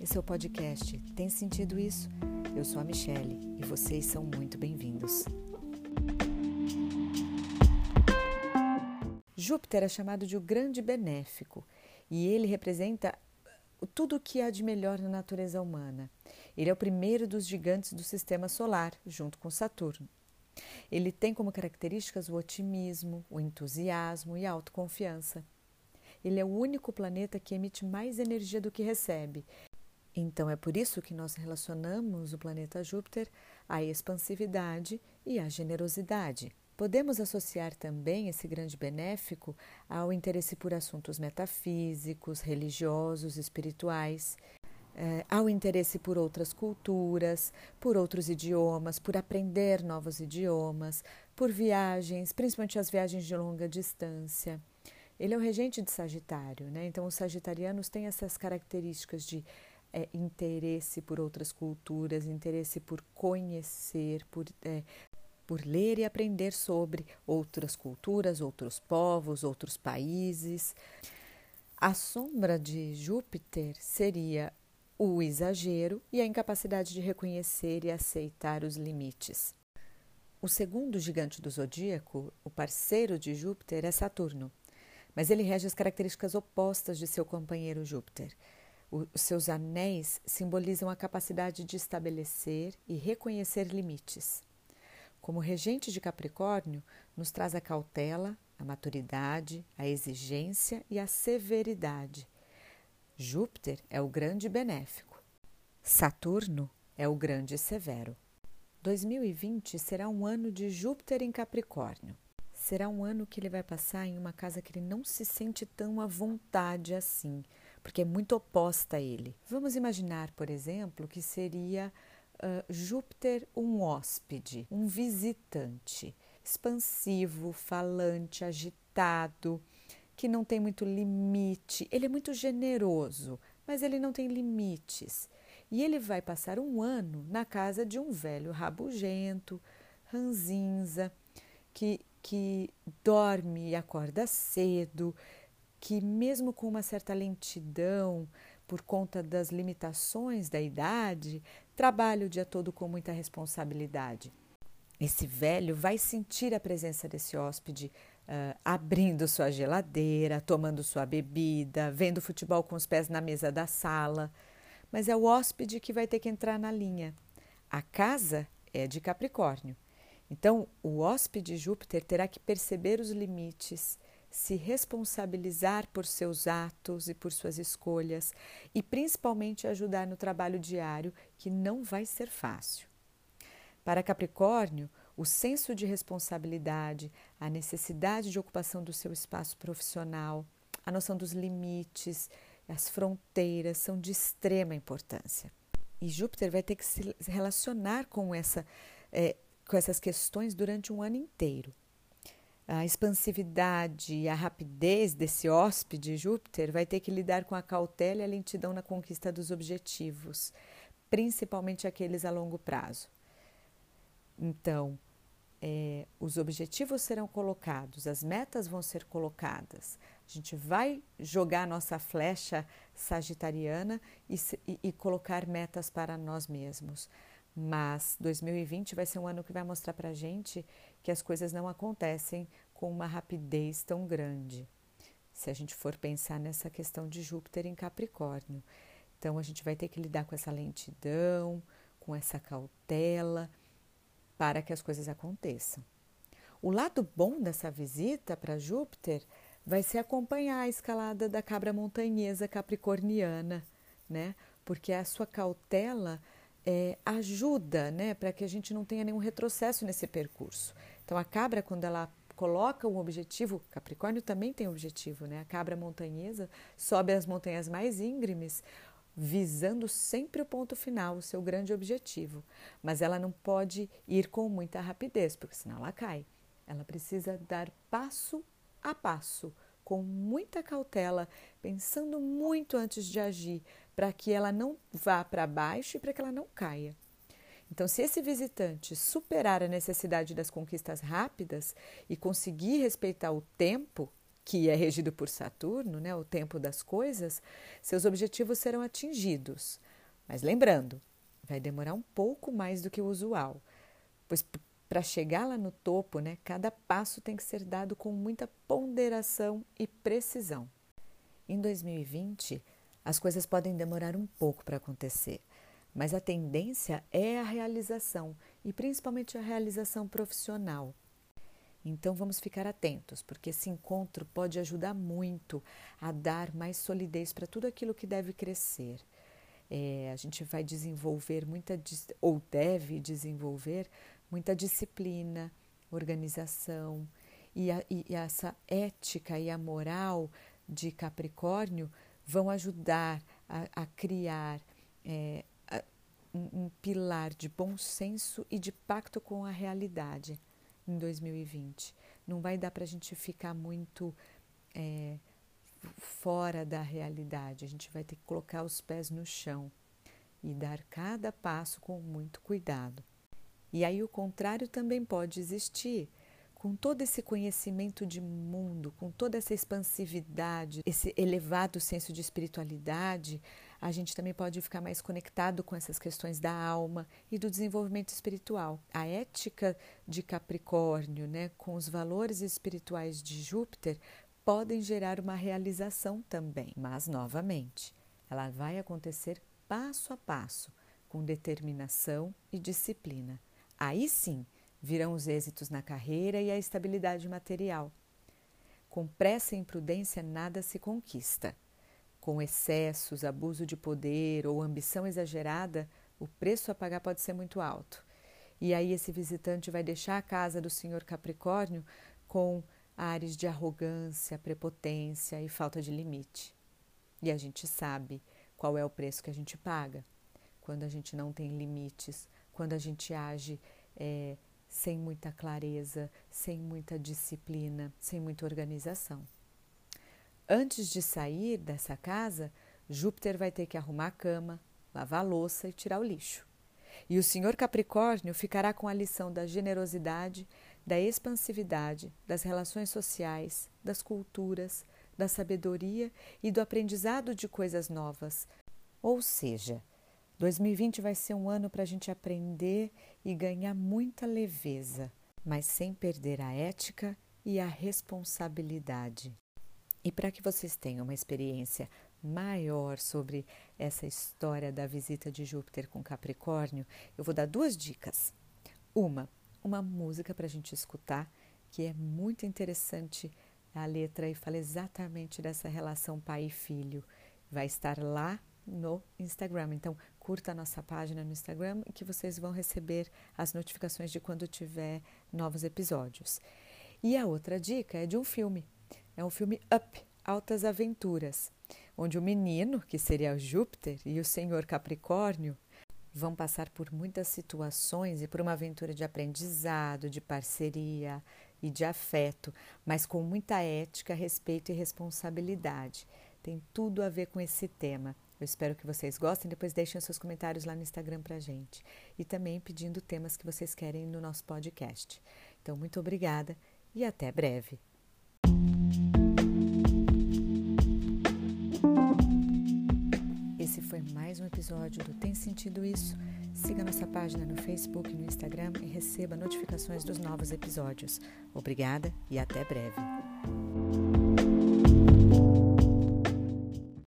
Esse é o podcast Tem Sentido Isso? Eu sou a Michelle e vocês são muito bem-vindos. Júpiter é chamado de o grande benéfico e ele representa tudo o que há de melhor na natureza humana. Ele é o primeiro dos gigantes do sistema solar, junto com Saturno. Ele tem como características o otimismo, o entusiasmo e a autoconfiança. Ele é o único planeta que emite mais energia do que recebe. Então é por isso que nós relacionamos o planeta Júpiter à expansividade e à generosidade. Podemos associar também esse grande benéfico ao interesse por assuntos metafísicos, religiosos, espirituais, eh, ao interesse por outras culturas, por outros idiomas, por aprender novos idiomas, por viagens, principalmente as viagens de longa distância. Ele é o regente de Sagitário, né? Então, os sagitarianos têm essas características de é, interesse por outras culturas, interesse por conhecer, por, é, por ler e aprender sobre outras culturas, outros povos, outros países. A sombra de Júpiter seria o exagero e a incapacidade de reconhecer e aceitar os limites. O segundo gigante do zodíaco, o parceiro de Júpiter, é Saturno mas ele rege as características opostas de seu companheiro Júpiter. Os seus anéis simbolizam a capacidade de estabelecer e reconhecer limites. Como regente de Capricórnio, nos traz a cautela, a maturidade, a exigência e a severidade. Júpiter é o grande benéfico. Saturno é o grande severo. 2020 será um ano de Júpiter em Capricórnio. Será um ano que ele vai passar em uma casa que ele não se sente tão à vontade assim, porque é muito oposta a ele. Vamos imaginar, por exemplo, que seria uh, Júpiter um hóspede, um visitante, expansivo, falante, agitado, que não tem muito limite. Ele é muito generoso, mas ele não tem limites. E ele vai passar um ano na casa de um velho rabugento, ranzinza, que que dorme e acorda cedo, que, mesmo com uma certa lentidão, por conta das limitações da idade, trabalha o dia todo com muita responsabilidade. Esse velho vai sentir a presença desse hóspede uh, abrindo sua geladeira, tomando sua bebida, vendo futebol com os pés na mesa da sala. Mas é o hóspede que vai ter que entrar na linha. A casa é de Capricórnio. Então, o hóspede Júpiter terá que perceber os limites, se responsabilizar por seus atos e por suas escolhas e principalmente ajudar no trabalho diário, que não vai ser fácil. Para Capricórnio, o senso de responsabilidade, a necessidade de ocupação do seu espaço profissional, a noção dos limites, as fronteiras são de extrema importância. E Júpiter vai ter que se relacionar com essa é, com essas questões durante um ano inteiro. A expansividade e a rapidez desse hóspede Júpiter vai ter que lidar com a cautela e a lentidão na conquista dos objetivos, principalmente aqueles a longo prazo. Então, é, os objetivos serão colocados, as metas vão ser colocadas. A gente vai jogar a nossa flecha sagitariana e, e, e colocar metas para nós mesmos. Mas 2020 vai ser um ano que vai mostrar para a gente que as coisas não acontecem com uma rapidez tão grande. Se a gente for pensar nessa questão de Júpiter em Capricórnio. Então a gente vai ter que lidar com essa lentidão, com essa cautela, para que as coisas aconteçam. O lado bom dessa visita para Júpiter vai ser acompanhar a escalada da cabra montanhesa capricorniana, né? Porque a sua cautela é, ajuda né, para que a gente não tenha nenhum retrocesso nesse percurso. Então, a cabra, quando ela coloca um objetivo, Capricórnio também tem objetivo, né? A cabra montanhesa sobe as montanhas mais íngremes, visando sempre o ponto final, o seu grande objetivo. Mas ela não pode ir com muita rapidez, porque senão ela cai. Ela precisa dar passo a passo, com muita cautela, pensando muito antes de agir, para que ela não vá para baixo e para que ela não caia. Então, se esse visitante superar a necessidade das conquistas rápidas e conseguir respeitar o tempo, que é regido por Saturno, né, o tempo das coisas, seus objetivos serão atingidos. Mas lembrando, vai demorar um pouco mais do que o usual, pois para chegar lá no topo, né, cada passo tem que ser dado com muita ponderação e precisão. Em 2020, as coisas podem demorar um pouco para acontecer, mas a tendência é a realização e principalmente a realização profissional. Então vamos ficar atentos, porque esse encontro pode ajudar muito a dar mais solidez para tudo aquilo que deve crescer. É, a gente vai desenvolver muita, ou deve desenvolver, muita disciplina, organização, e, a, e essa ética e a moral de Capricórnio vão ajudar a, a criar é, a, um, um pilar de bom senso e de pacto com a realidade em 2020. Não vai dar para a gente ficar muito é, fora da realidade. A gente vai ter que colocar os pés no chão e dar cada passo com muito cuidado. E aí o contrário também pode existir com todo esse conhecimento de mundo, com toda essa expansividade, esse elevado senso de espiritualidade, a gente também pode ficar mais conectado com essas questões da alma e do desenvolvimento espiritual. A ética de Capricórnio, né, com os valores espirituais de Júpiter, podem gerar uma realização também, mas novamente, ela vai acontecer passo a passo, com determinação e disciplina. Aí sim, virão os êxitos na carreira e a estabilidade material. Com pressa e imprudência nada se conquista. Com excessos, abuso de poder ou ambição exagerada, o preço a pagar pode ser muito alto. E aí esse visitante vai deixar a casa do senhor Capricórnio com ares de arrogância, prepotência e falta de limite. E a gente sabe qual é o preço que a gente paga quando a gente não tem limites, quando a gente age é, sem muita clareza, sem muita disciplina, sem muita organização. Antes de sair dessa casa, Júpiter vai ter que arrumar a cama, lavar a louça e tirar o lixo. E o senhor Capricórnio ficará com a lição da generosidade, da expansividade, das relações sociais, das culturas, da sabedoria e do aprendizado de coisas novas. Ou seja, 2020 vai ser um ano para a gente aprender e ganhar muita leveza, mas sem perder a ética e a responsabilidade. E para que vocês tenham uma experiência maior sobre essa história da visita de Júpiter com Capricórnio, eu vou dar duas dicas. Uma, uma música para a gente escutar, que é muito interessante a letra e fala exatamente dessa relação pai e filho. Vai estar lá no Instagram. Então, curta a nossa página no Instagram e que vocês vão receber as notificações de quando tiver novos episódios. E a outra dica é de um filme. É um filme Up, Altas Aventuras, onde o menino, que seria o Júpiter, e o senhor Capricórnio vão passar por muitas situações e por uma aventura de aprendizado, de parceria e de afeto, mas com muita ética, respeito e responsabilidade. Tem tudo a ver com esse tema. Eu espero que vocês gostem. Depois deixem seus comentários lá no Instagram pra gente. E também pedindo temas que vocês querem no nosso podcast. Então, muito obrigada e até breve. Esse foi mais um episódio do Tem Sentido Isso? Siga nossa página no Facebook e no Instagram e receba notificações dos novos episódios. Obrigada e até breve.